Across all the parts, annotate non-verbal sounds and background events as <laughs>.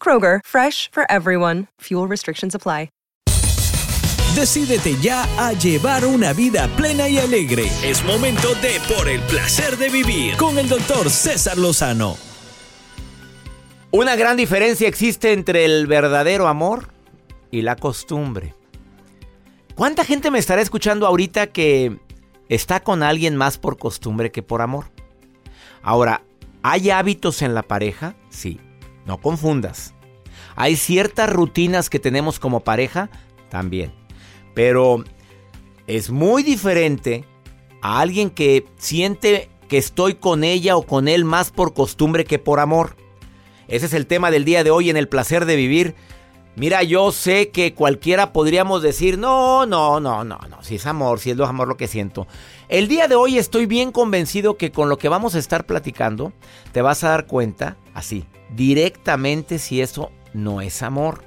Kroger, fresh for everyone. Fuel restrictions apply. Decídete ya a llevar una vida plena y alegre. Es momento de Por el placer de vivir con el doctor César Lozano. Una gran diferencia existe entre el verdadero amor y la costumbre. ¿Cuánta gente me estará escuchando ahorita que está con alguien más por costumbre que por amor? Ahora, ¿hay hábitos en la pareja? Sí, no confundas. ¿Hay ciertas rutinas que tenemos como pareja? También. Pero es muy diferente a alguien que siente que estoy con ella o con él más por costumbre que por amor. Ese es el tema del día de hoy en el placer de vivir. Mira, yo sé que cualquiera podríamos decir, no, no, no, no, no, si es amor, si es lo amor lo que siento. El día de hoy estoy bien convencido que con lo que vamos a estar platicando, te vas a dar cuenta, así, directamente si eso no es amor.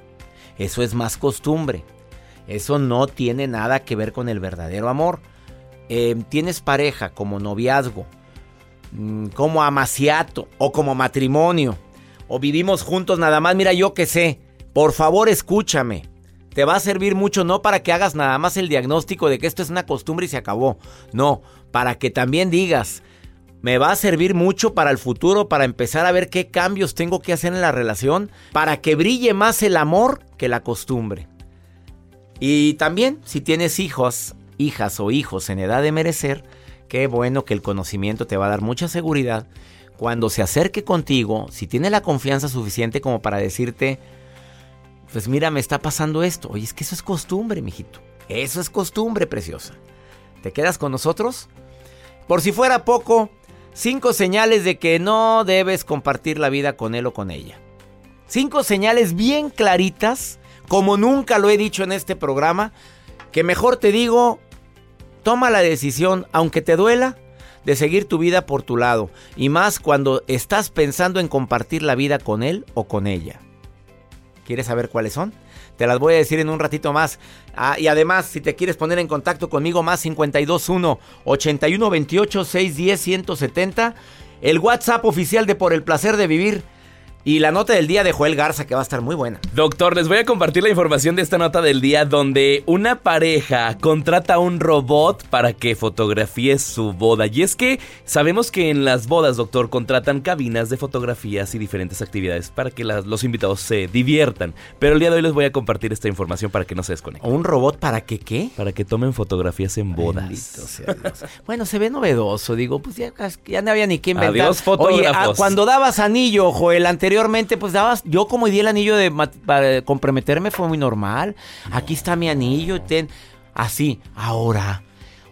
Eso es más costumbre. Eso no tiene nada que ver con el verdadero amor. Eh, tienes pareja como noviazgo, mm, como amaciato o como matrimonio, o vivimos juntos nada más, mira yo que sé, por favor escúchame. Te va a servir mucho no para que hagas nada más el diagnóstico de que esto es una costumbre y se acabó. No, para que también digas, me va a servir mucho para el futuro, para empezar a ver qué cambios tengo que hacer en la relación, para que brille más el amor que la costumbre. Y también, si tienes hijos, hijas o hijos en edad de merecer, qué bueno que el conocimiento te va a dar mucha seguridad. Cuando se acerque contigo, si tiene la confianza suficiente como para decirte, pues mira, me está pasando esto. Oye, es que eso es costumbre, mijito. Eso es costumbre, preciosa. ¿Te quedas con nosotros? Por si fuera poco, cinco señales de que no debes compartir la vida con él o con ella. Cinco señales bien claritas como nunca lo he dicho en este programa, que mejor te digo, toma la decisión, aunque te duela, de seguir tu vida por tu lado, y más cuando estás pensando en compartir la vida con él o con ella. ¿Quieres saber cuáles son? Te las voy a decir en un ratito más. Ah, y además, si te quieres poner en contacto conmigo, más 521 8128 610 170, el WhatsApp oficial de Por el placer de vivir y la nota del día de Joel Garza que va a estar muy buena. Doctor, les voy a compartir la información de esta nota del día donde una pareja contrata a un robot para que fotografíe su boda. Y es que sabemos que en las bodas, doctor, contratan cabinas de fotografías y diferentes actividades para que los invitados se diviertan. Pero el día de hoy les voy a compartir esta información para que no se desconecten. ¿Un robot para que qué? Para que tomen fotografías en bodas. Sea bueno, se ve novedoso, digo, pues ya, no había ni qué inventar. Adiós, fotógrafos. Oye, cuando dabas anillo, Joel, anterior anteriormente, pues dabas, yo como di el anillo de para comprometerme fue muy normal. Aquí está mi anillo, ten, así. Ahora,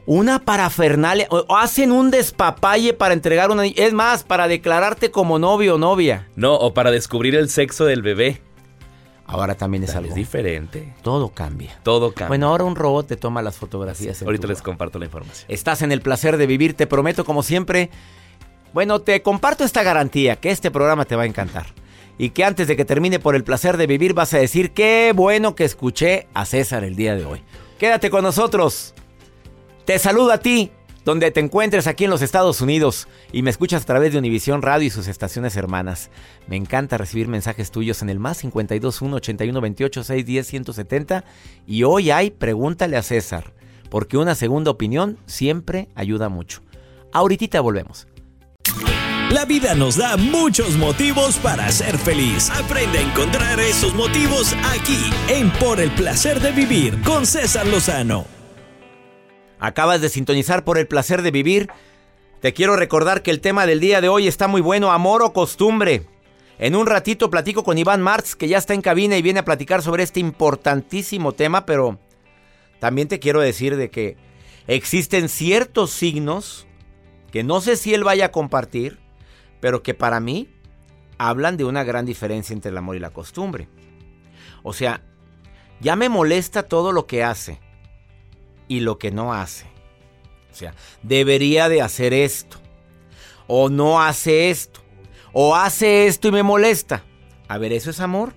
una parafernalia, o hacen un despapalle para entregar un anillo, es más, para declararte como novio o novia. No, o para descubrir el sexo del bebé. Ahora también es algo. Es diferente. Todo cambia. Todo cambia. Bueno, ahora un robot te toma las fotografías. ahorita les comparto la información. Estás en el placer de vivir, te prometo como siempre bueno, te comparto esta garantía que este programa te va a encantar. y que antes de que termine por el placer de vivir vas a decir qué bueno que escuché a César el día de hoy. Quédate con nosotros. Te saludo a ti, donde te encuentres aquí en los Estados Unidos y me escuchas a través de Univisión Radio y sus estaciones hermanas. Me encanta recibir mensajes tuyos en el más 521 81 28 610 170 y hoy hay Pregúntale a César, porque una segunda opinión siempre ayuda mucho. Ahorita volvemos. La vida nos da muchos motivos para ser feliz. Aprende a encontrar esos motivos aquí en Por el placer de vivir con César Lozano. Acabas de sintonizar por el placer de vivir. Te quiero recordar que el tema del día de hoy está muy bueno, amor o costumbre. En un ratito platico con Iván Marx, que ya está en cabina y viene a platicar sobre este importantísimo tema, pero también te quiero decir de que existen ciertos signos que no sé si él vaya a compartir, pero que para mí hablan de una gran diferencia entre el amor y la costumbre. O sea, ya me molesta todo lo que hace y lo que no hace. O sea, debería de hacer esto. O no hace esto. O hace esto y me molesta. A ver, ¿eso es amor?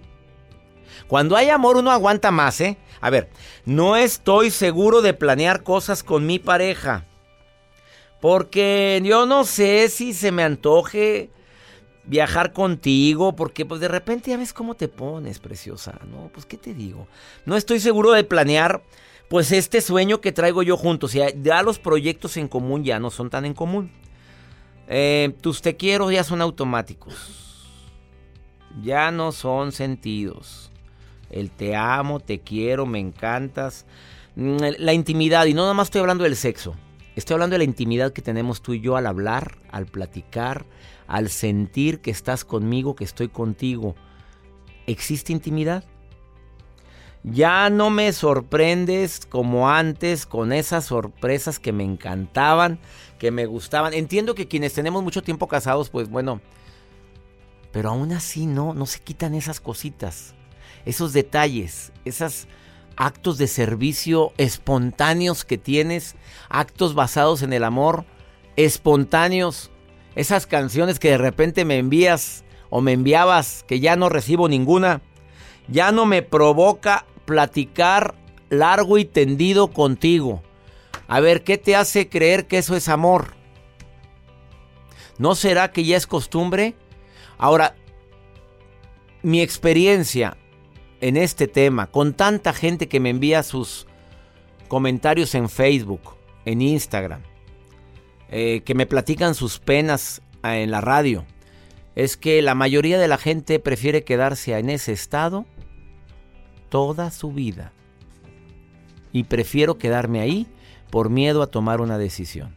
Cuando hay amor uno aguanta más, ¿eh? A ver, no estoy seguro de planear cosas con mi pareja. Porque yo no sé si se me antoje viajar contigo, porque pues de repente ya ves cómo te pones, preciosa. No, pues qué te digo. No estoy seguro de planear pues este sueño que traigo yo juntos. Ya, ya los proyectos en común ya no son tan en común. Eh, tus te quiero ya son automáticos. Ya no son sentidos. El te amo, te quiero, me encantas. Mm, la intimidad, y no nada más estoy hablando del sexo. Estoy hablando de la intimidad que tenemos tú y yo al hablar, al platicar, al sentir que estás conmigo, que estoy contigo. ¿Existe intimidad? Ya no me sorprendes como antes con esas sorpresas que me encantaban, que me gustaban. Entiendo que quienes tenemos mucho tiempo casados, pues bueno, pero aún así no, no se quitan esas cositas, esos detalles, esos actos de servicio espontáneos que tienes, actos basados en el amor, espontáneos, esas canciones que de repente me envías o me enviabas que ya no recibo ninguna, ya no me provoca platicar largo y tendido contigo. A ver, ¿qué te hace creer que eso es amor? ¿No será que ya es costumbre? Ahora, mi experiencia en este tema, con tanta gente que me envía sus comentarios en Facebook, en Instagram, eh, que me platican sus penas eh, en la radio, es que la mayoría de la gente prefiere quedarse en ese estado toda su vida. Y prefiero quedarme ahí por miedo a tomar una decisión.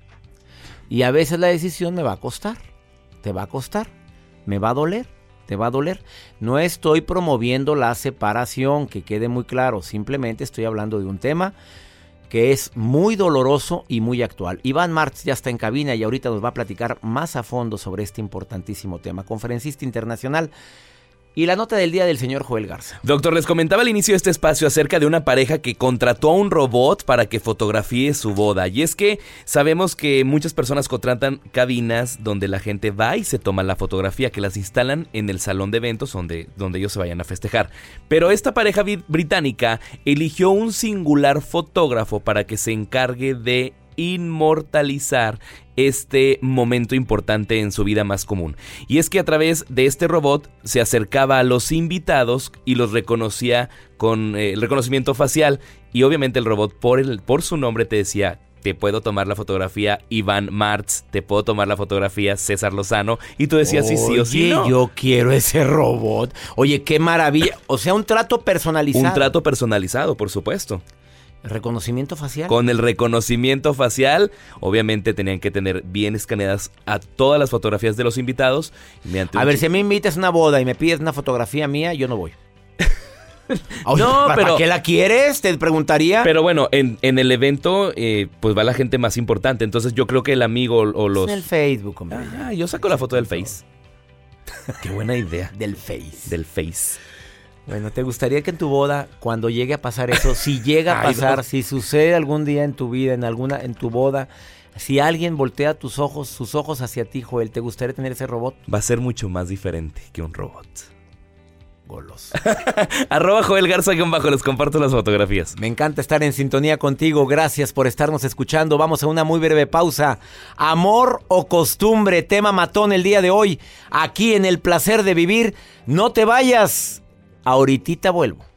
Y a veces la decisión me va a costar. Te va a costar. Me va a doler. Te va a doler. No estoy promoviendo la separación, que quede muy claro. Simplemente estoy hablando de un tema que es muy doloroso y muy actual. Iván Marx ya está en cabina y ahorita nos va a platicar más a fondo sobre este importantísimo tema. Conferencista internacional y la nota del día del señor Joel Garza. Doctor, les comentaba al inicio de este espacio acerca de una pareja que contrató a un robot para que fotografíe su boda. Y es que sabemos que muchas personas contratan cabinas donde la gente va y se toma la fotografía, que las instalan en el salón de eventos donde, donde ellos se vayan a festejar. Pero esta pareja británica eligió un singular fotógrafo para que se encargue de inmortalizar este momento importante en su vida más común. Y es que a través de este robot se acercaba a los invitados y los reconocía con eh, el reconocimiento facial. Y obviamente el robot por, el, por su nombre te decía, te puedo tomar la fotografía Iván Martz, te puedo tomar la fotografía César Lozano. Y tú decías sí, sí o sí. No. yo quiero ese robot. Oye, qué maravilla. O sea, un trato personalizado. Un trato personalizado, por supuesto. ¿Reconocimiento facial? Con el reconocimiento facial, obviamente tenían que tener bien escaneadas a todas las fotografías de los invitados. A ver, si me invitas a una boda y me pides una fotografía mía, yo no voy. <laughs> no, pero ¿para qué la quieres? Te preguntaría. Pero bueno, en, el evento, eh, pues va la gente más importante. Entonces yo creo que el amigo o los. En el Facebook, hombre. Ah, yo saco la foto del Face. Qué buena idea. del Face. Del Face. Bueno, ¿te gustaría que en tu boda, cuando llegue a pasar eso, si <laughs> llega a pasar, si sucede algún día en tu vida, en alguna, en tu boda, si alguien voltea tus ojos, sus ojos hacia ti, Joel, ¿te gustaría tener ese robot? Va a ser mucho más diferente que un robot. Goloso. <laughs> Arroba Joel Garza bajo, les comparto las fotografías. Me encanta estar en sintonía contigo. Gracias por estarnos escuchando. Vamos a una muy breve pausa. Amor o costumbre, tema matón el día de hoy. Aquí en el placer de vivir. No te vayas. Ahorita vuelvo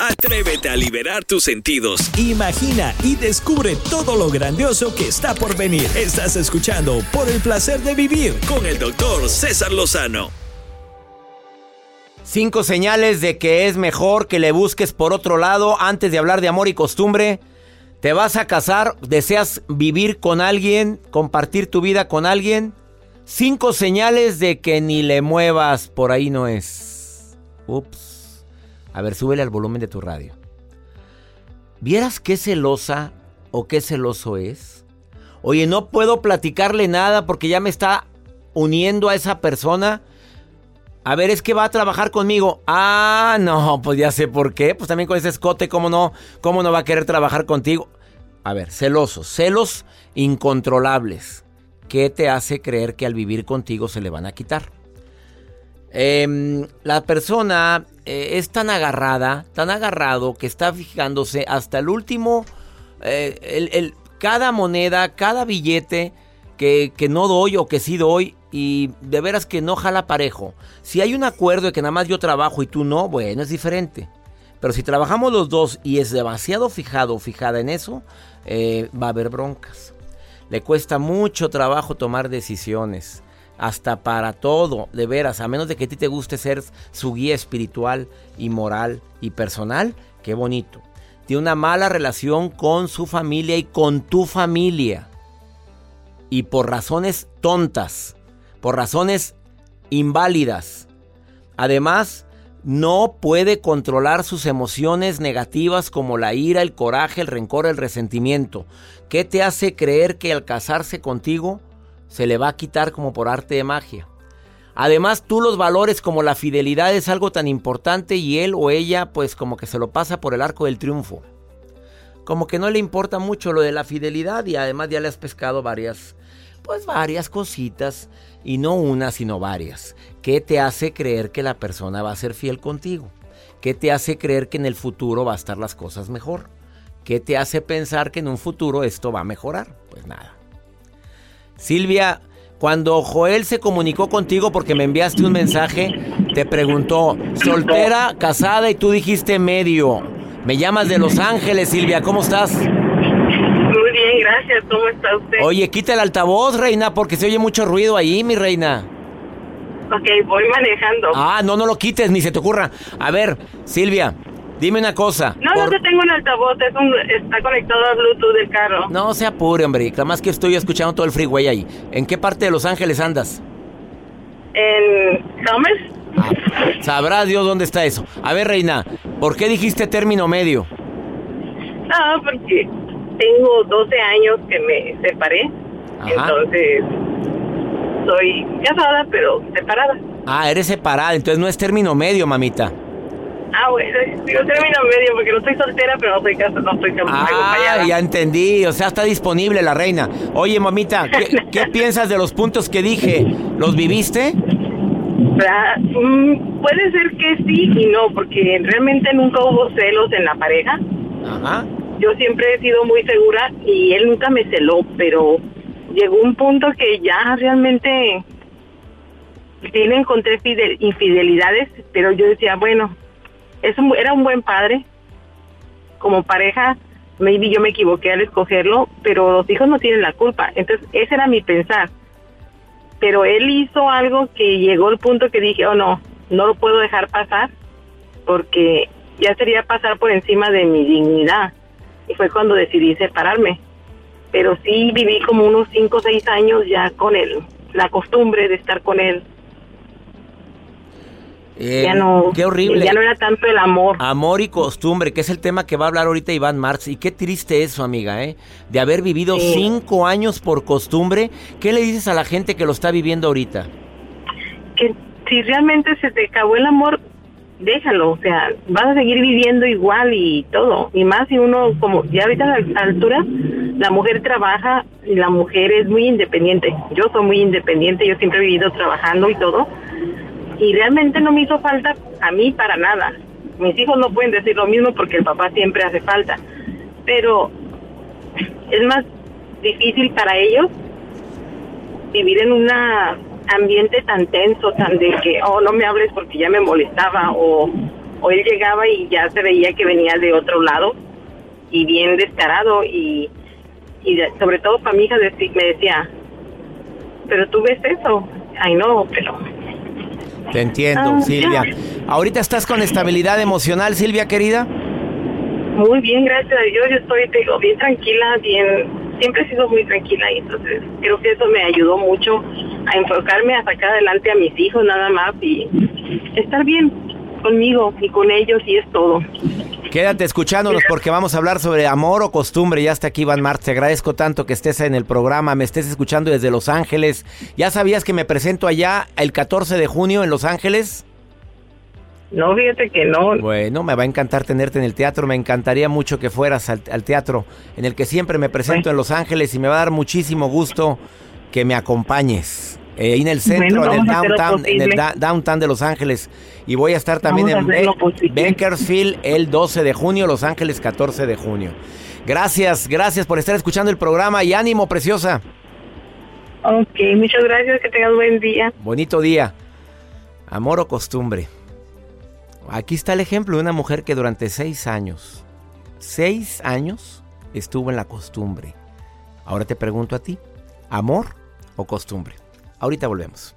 Atrévete a liberar tus sentidos. Imagina y descubre todo lo grandioso que está por venir. Estás escuchando Por el placer de vivir con el doctor César Lozano. Cinco señales de que es mejor que le busques por otro lado antes de hablar de amor y costumbre. ¿Te vas a casar? ¿Deseas vivir con alguien? ¿Compartir tu vida con alguien? Cinco señales de que ni le muevas. Por ahí no es. Ups. A ver, súbele al volumen de tu radio. ¿Vieras qué celosa o qué celoso es? Oye, no puedo platicarle nada porque ya me está uniendo a esa persona. A ver, es que va a trabajar conmigo. Ah, no, pues ya sé por qué. Pues también con ese escote, ¿cómo no? ¿Cómo no va a querer trabajar contigo? A ver, celosos, celos incontrolables. ¿Qué te hace creer que al vivir contigo se le van a quitar? Em, la persona eh, es tan agarrada, tan agarrado que está fijándose hasta el último, eh, cada moneda, cada billete que, que, no doy o que sí doy y de veras que no jala parejo. Si hay un acuerdo de que nada más yo trabajo y tú no, bueno, es diferente. Pero si trabajamos los dos y es demasiado fijado o fijada en eso, eh, va a haber broncas. Le cuesta mucho trabajo tomar decisiones hasta para todo, de veras, a menos de que a ti te guste ser su guía espiritual y moral y personal, qué bonito. Tiene una mala relación con su familia y con tu familia. Y por razones tontas, por razones inválidas. Además, no puede controlar sus emociones negativas como la ira, el coraje, el rencor, el resentimiento. ¿Qué te hace creer que al casarse contigo se le va a quitar como por arte de magia. Además, tú los valores como la fidelidad es algo tan importante y él o ella pues como que se lo pasa por el arco del triunfo. Como que no le importa mucho lo de la fidelidad y además ya le has pescado varias, pues varias cositas y no una sino varias. ¿Qué te hace creer que la persona va a ser fiel contigo? ¿Qué te hace creer que en el futuro va a estar las cosas mejor? ¿Qué te hace pensar que en un futuro esto va a mejorar? Pues nada. Silvia, cuando Joel se comunicó contigo porque me enviaste un mensaje, te preguntó, soltera, casada y tú dijiste medio. Me llamas de Los Ángeles, Silvia, ¿cómo estás? Muy bien, gracias. ¿Cómo está usted? Oye, quita el altavoz, reina, porque se oye mucho ruido ahí, mi reina. Ok, voy manejando. Ah, no, no lo quites, ni se te ocurra. A ver, Silvia, Dime una cosa. No, no te tengo un altavoz, está conectado al Bluetooth del carro. No se apure, hombre. Además que estoy escuchando todo el freeway ahí. ¿En qué parte de Los Ángeles andas? En Commerce. Ah, sabrá Dios dónde está eso. A ver, Reina, ¿por qué dijiste término medio? No, porque tengo 12 años que me separé. Entonces, soy casada, pero separada. Ah, eres separada, entonces no es término medio, mamita. Ah, bueno, yo termino medio porque no estoy soltera, pero no estoy casada, no estoy ah, ya entendí, o sea, está disponible la reina. Oye, mamita, ¿qué, <laughs> piensas de los puntos que dije? ¿Los viviste? Mm, puede ser que sí y no, porque realmente nunca hubo celos en la pareja. Ajá. Yo siempre he sido muy segura y él nunca me celó, pero llegó un punto que ya realmente sí le encontré infidelidades, pero yo decía, bueno, es era un buen padre. Como pareja, maybe yo me equivoqué al escogerlo, pero los hijos no tienen la culpa. Entonces, ese era mi pensar. Pero él hizo algo que llegó al punto que dije, oh no, no lo puedo dejar pasar, porque ya sería pasar por encima de mi dignidad. Y fue cuando decidí separarme. Pero sí viví como unos 5 o 6 años ya con él, la costumbre de estar con él Eh, ya no, qué horrible. Ya no era tanto el amor. Amor y costumbre, que es el tema que va a hablar ahorita Iván Marx. Y qué triste eso, amiga, ¿eh? De haber vivido cinco años por costumbre. ¿Qué le dices a la gente que lo está viviendo ahorita? Que si realmente se te acabó el amor, déjalo. O sea, vas a seguir viviendo igual y todo. Y más si uno, como ya ahorita a la altura, la mujer trabaja y la mujer es muy independiente. Yo soy muy independiente, yo siempre he vivido trabajando y todo y realmente no me hizo falta a mí para nada. Mis hijos no pueden decir lo mismo porque el papá siempre hace falta, pero es más difícil para ellos vivir en un ambiente tan tenso, tan de que, oh, no me hables porque ya me molestaba, o, o él llegaba y ya se veía que venía de otro lado y bien descarado y, y sobre todo para mi hija me decía, pero tú ves eso, ay no, pero te entiendo, ah, Silvia. ¿Ahorita estás con estabilidad emocional, Silvia, querida? Muy bien, gracias a Dios. Yo estoy digo, bien tranquila, bien. Siempre he sido muy tranquila y entonces creo que eso me ayudó mucho a enfocarme, a sacar adelante a mis hijos nada más y estar bien conmigo y con ellos y es todo. Quédate escuchándonos porque vamos a hablar sobre amor o costumbre. Ya está aquí Iván Marx. Te agradezco tanto que estés en el programa, me estés escuchando desde Los Ángeles. ¿Ya sabías que me presento allá el 14 de junio en Los Ángeles? No, fíjate que no. Bueno, me va a encantar tenerte en el teatro. Me encantaría mucho que fueras al, teatro en el que siempre me presento en Los Ángeles y me va a dar muchísimo gusto que me acompañes. Eh, ahí en el centro, en, el downtown, en el downtown de Los Ángeles. Y voy a estar también en Bakersfield el 12 de junio, Los Ángeles 14 de junio. Gracias, gracias por estar escuchando el programa y ánimo, preciosa. Ok, muchas gracias, que tengas buen día. Bonito día. Amor o costumbre. Aquí está el ejemplo de una mujer que durante seis años, seis años, estuvo en la costumbre. Ahora te pregunto a ti, ¿amor o costumbre? Ahorita volvemos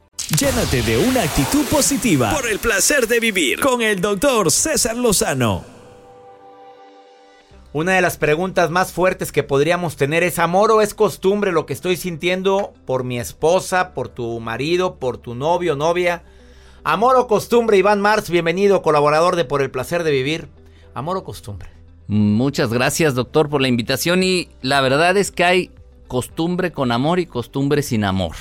Llénate de una actitud positiva por el placer de vivir con el doctor César Lozano. Una de las preguntas más fuertes que podríamos tener es amor o es costumbre lo que estoy sintiendo por mi esposa, por tu marido, por tu novio, novia. Amor o costumbre, Iván Mars, bienvenido, colaborador de Por el placer de vivir. Amor o costumbre. Muchas gracias, doctor, por la invitación y la verdad es que hay costumbre con amor y costumbre sin amor.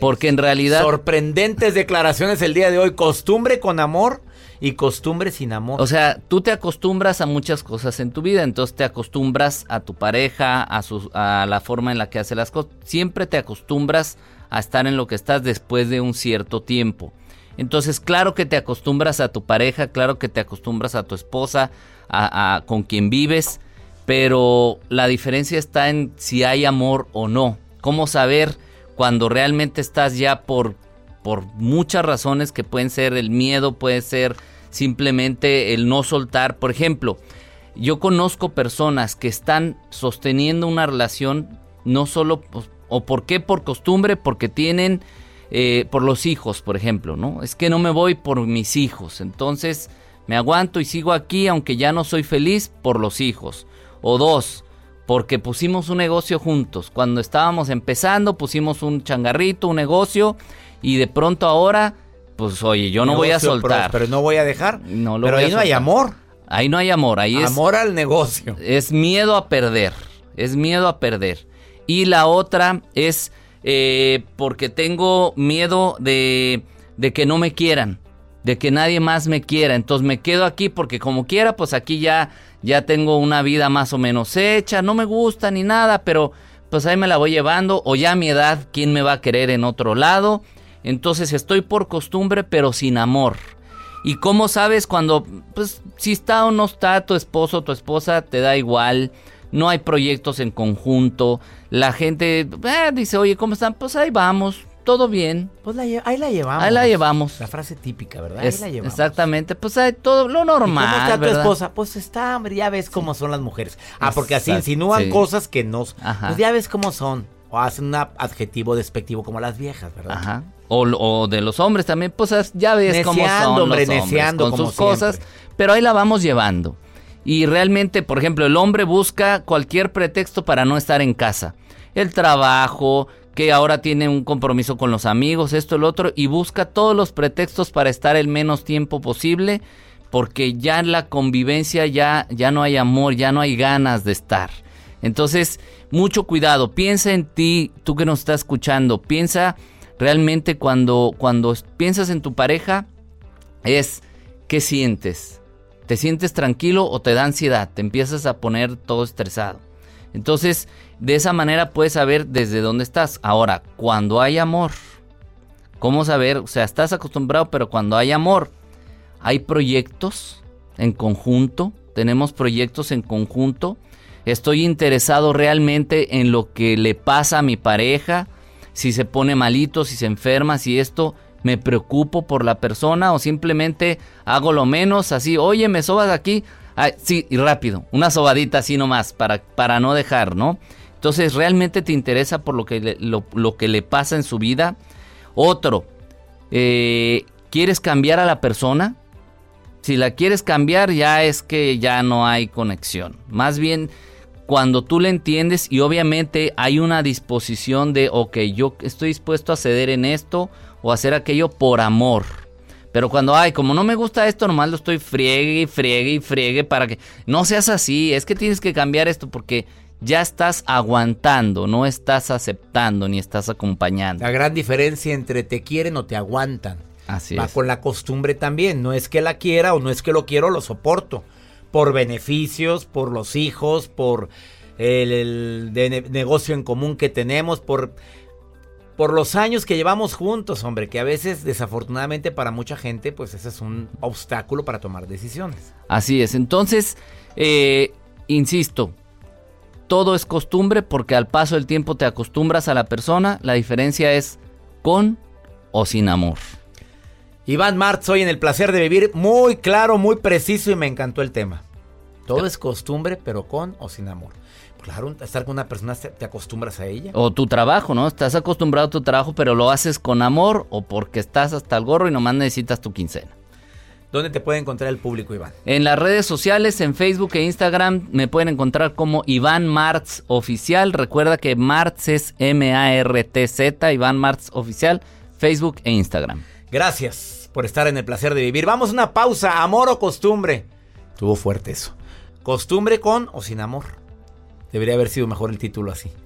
Porque en realidad... Sorprendentes declaraciones el día de hoy. Costumbre con amor y costumbre sin amor. O sea, tú te acostumbras a muchas cosas en tu vida, entonces te acostumbras a tu pareja, a, a la forma en la que hace las cosas. Siempre te acostumbras a estar en lo que estás después de un cierto tiempo. Entonces, claro que te acostumbras a tu pareja, claro que te acostumbras a tu esposa, a con quien vives, pero la diferencia está en si hay amor o no. ¿Cómo saber cuando realmente estás ya por, por muchas razones que pueden ser el miedo, puede ser simplemente el no soltar. Por ejemplo, yo conozco personas que están sosteniendo una relación no solo, pues, o por qué, por costumbre, porque tienen, eh, por los hijos, por ejemplo, ¿no? Es que no me voy por mis hijos, entonces me aguanto y sigo aquí aunque ya no soy feliz por los hijos. O dos, porque pusimos un negocio juntos. Cuando estábamos empezando pusimos un changarrito, un negocio y de pronto ahora, pues oye, yo no voy a soltar. Pero, no voy a dejar. No lo pero ahí no hay amor. Ahí no hay amor, ahí es... Amor al negocio. Es miedo a perder, es miedo a perder. Y la otra es eh, porque tengo miedo de, de que no me quieran, de que nadie más me quiera. Entonces me quedo aquí porque como quiera, pues aquí ya ya tengo una vida más o menos hecha, no me gusta ni nada, pero pues ahí me la voy llevando, o ya a mi edad, ¿quién me va a querer en otro lado? Entonces estoy por costumbre, pero sin amor. ¿Y cómo sabes cuando, pues, si está o no está tu esposo o tu esposa, te da igual? No hay proyectos en conjunto. La gente eh, dice, oye, ¿cómo están? Pues ahí vamos. Todo bien. Pues ahí la llevamos. Ahí la llevamos. La frase típica, ¿verdad? ahí la llevamos. Exactamente, pues hay todo lo normal. ¿Y ¿Cómo está tu esposa? Pues está, hombre, ya ves cómo son las mujeres. Ah, porque así insinúan cosas que no. Pues ya ves cómo son. O hacen un adjetivo despectivo como las viejas, ¿verdad? Ajá. O, de los hombres también, pues ya ves cómo son hombre, los hombres con sus cosas. Pero ahí la vamos llevando. Y realmente, por ejemplo, el hombre busca cualquier pretexto para no estar en casa. El trabajo, que ahora tiene un compromiso con los amigos, esto, el otro, y busca todos los pretextos para estar el menos tiempo posible, porque ya en la convivencia ya, ya no hay amor, ya no hay ganas de estar. Entonces, mucho cuidado, piensa en ti, tú que nos estás escuchando, piensa realmente cuando, cuando piensas en tu pareja, es qué sientes. ¿Te sientes tranquilo o te da ansiedad? Te empiezas a poner todo estresado. Entonces, de esa manera puedes saber desde dónde estás. Ahora, cuando hay amor, ¿cómo saber? O sea, estás acostumbrado, pero cuando hay amor, hay proyectos en conjunto, tenemos proyectos en conjunto. Estoy interesado realmente en lo que le pasa a mi pareja, si se pone malito, si se enferma, si esto me preocupo por la persona o simplemente hago lo menos así, oye, me sobas aquí, sí, y rápido, una sobadita así nomás para, para no dejar, ¿no? Entonces, ¿realmente te interesa por lo que le, lo, que le pasa en su vida? Otro, eh, ¿quieres cambiar a la persona? Si la quieres cambiar, ya es que ya no hay conexión. Más bien, cuando tú le entiendes y obviamente hay una disposición de, ok, yo estoy dispuesto a ceder en esto o hacer aquello por amor. Pero cuando, ay, como no me gusta esto, nomás lo estoy friegue y friegue y friegue para que no seas así. Es que tienes que cambiar esto porque ya estás aguantando, no estás aceptando ni estás acompañando. La gran diferencia entre te quieren o te aguantan. Así Va con la costumbre también. No es que la quiera o no es que lo quiero, lo soporto. Por beneficios, por los hijos, por el, negocio en común que tenemos, por por los años que llevamos juntos, hombre, que a veces desafortunadamente para mucha gente, pues ese es un obstáculo para tomar decisiones. Así es, entonces, eh, insisto, todo es costumbre porque al paso del tiempo te acostumbras a la persona, la diferencia es con o sin amor. Iván Martz, hoy en el placer de vivir, muy claro, muy preciso y me encantó el tema. Todo es costumbre, pero con o sin amor. Claro, estar con una persona te acostumbras a ella. O tu trabajo, ¿no? Estás acostumbrado a tu trabajo, pero lo haces con amor o porque estás hasta el gorro y nomás necesitas tu quincena. ¿Dónde te puede encontrar el público, Iván? En las redes sociales, en Facebook e Instagram, me pueden encontrar como Iván Martz Oficial. Recuerda que Martz es M-A-R-T-Z, Iván Martz Oficial, Facebook e Instagram. Gracias por estar en el placer de vivir. Vamos a una pausa, amor o costumbre. Tuvo fuerte eso. Costumbre con o sin amor. Debería haber sido mejor el título así.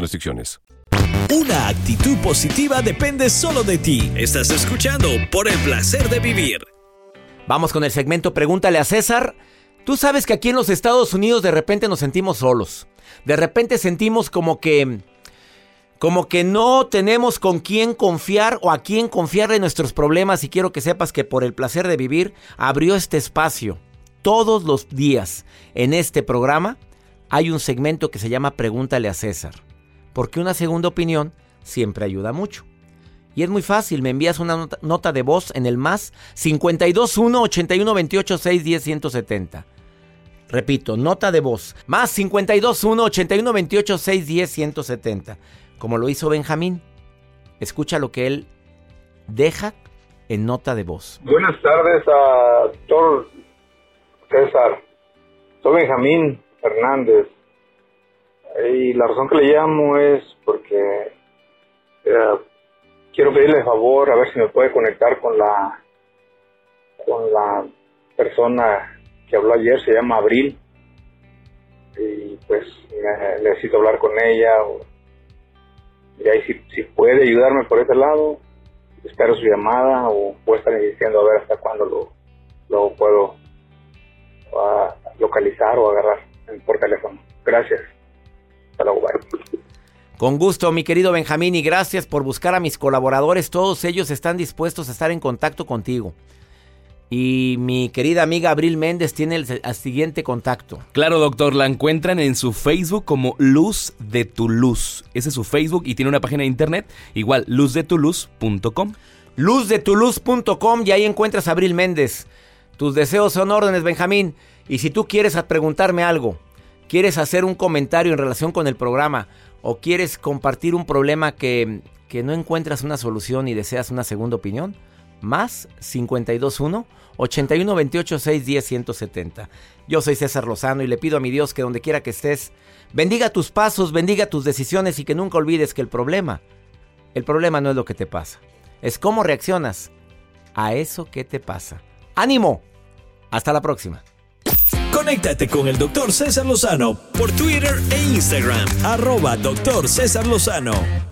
restricciones. Una actitud positiva depende solo de ti. Estás escuchando por el placer de vivir. Vamos con el segmento Pregúntale a César. Tú sabes que aquí en los Estados Unidos de repente nos sentimos solos. De repente sentimos como que como que no tenemos con quién confiar o a quién confiarle nuestros problemas y quiero que sepas que por el placer de vivir abrió este espacio todos los días en este programa hay un segmento que se llama Pregúntale a César porque una segunda opinión siempre ayuda mucho. Y es muy fácil, me envías una nota, de voz en el más 521 81 28 610 170. Repito, nota de voz, más 521 81 28 610 170. Como lo hizo Benjamín. Escucha lo que él deja en nota de voz. Buenas tardes a todos, César. Soy Benjamín Hernández. Y la razón que le llamo es porque eh, quiero pedirle favor a ver si me puede conectar con la con la persona que habló ayer, se llama Abril. Y pues necesito hablar con ella. Y ahí si, si puede ayudarme por ese lado, espero su llamada o puede estar diciendo a ver hasta cuándo lo, lo puedo uh, localizar o agarrar por teléfono. Gracias. Hasta luego, bye. Con gusto, mi querido Benjamín, y gracias por buscar a mis colaboradores. Todos ellos están dispuestos a estar en contacto contigo. Y mi querida amiga Abril Méndez tiene el, siguiente contacto. Claro, doctor, la encuentran en su Facebook como Luz de tu Luz. Ese es su Facebook y tiene una página de internet igual, luzdetuluz.com. Luzdetuluz.com y ahí encuentras a Abril Méndez. Tus deseos son órdenes, Benjamín. Y si tú quieres preguntarme algo, quieres hacer un comentario en relación con el programa o quieres compartir un problema que, que no encuentras una solución y deseas una segunda opinión, más 521 81 28 610 170. Yo soy César Lozano y le pido a mi Dios que donde quiera que estés, bendiga tus pasos, bendiga tus decisiones y que nunca olvides que el problema, el problema no es lo que te pasa, es cómo reaccionas a eso que te pasa. ¡Ánimo! Hasta la próxima. Conéctate con el doctor César Lozano por Twitter e Instagram, arroba doctor César Lozano.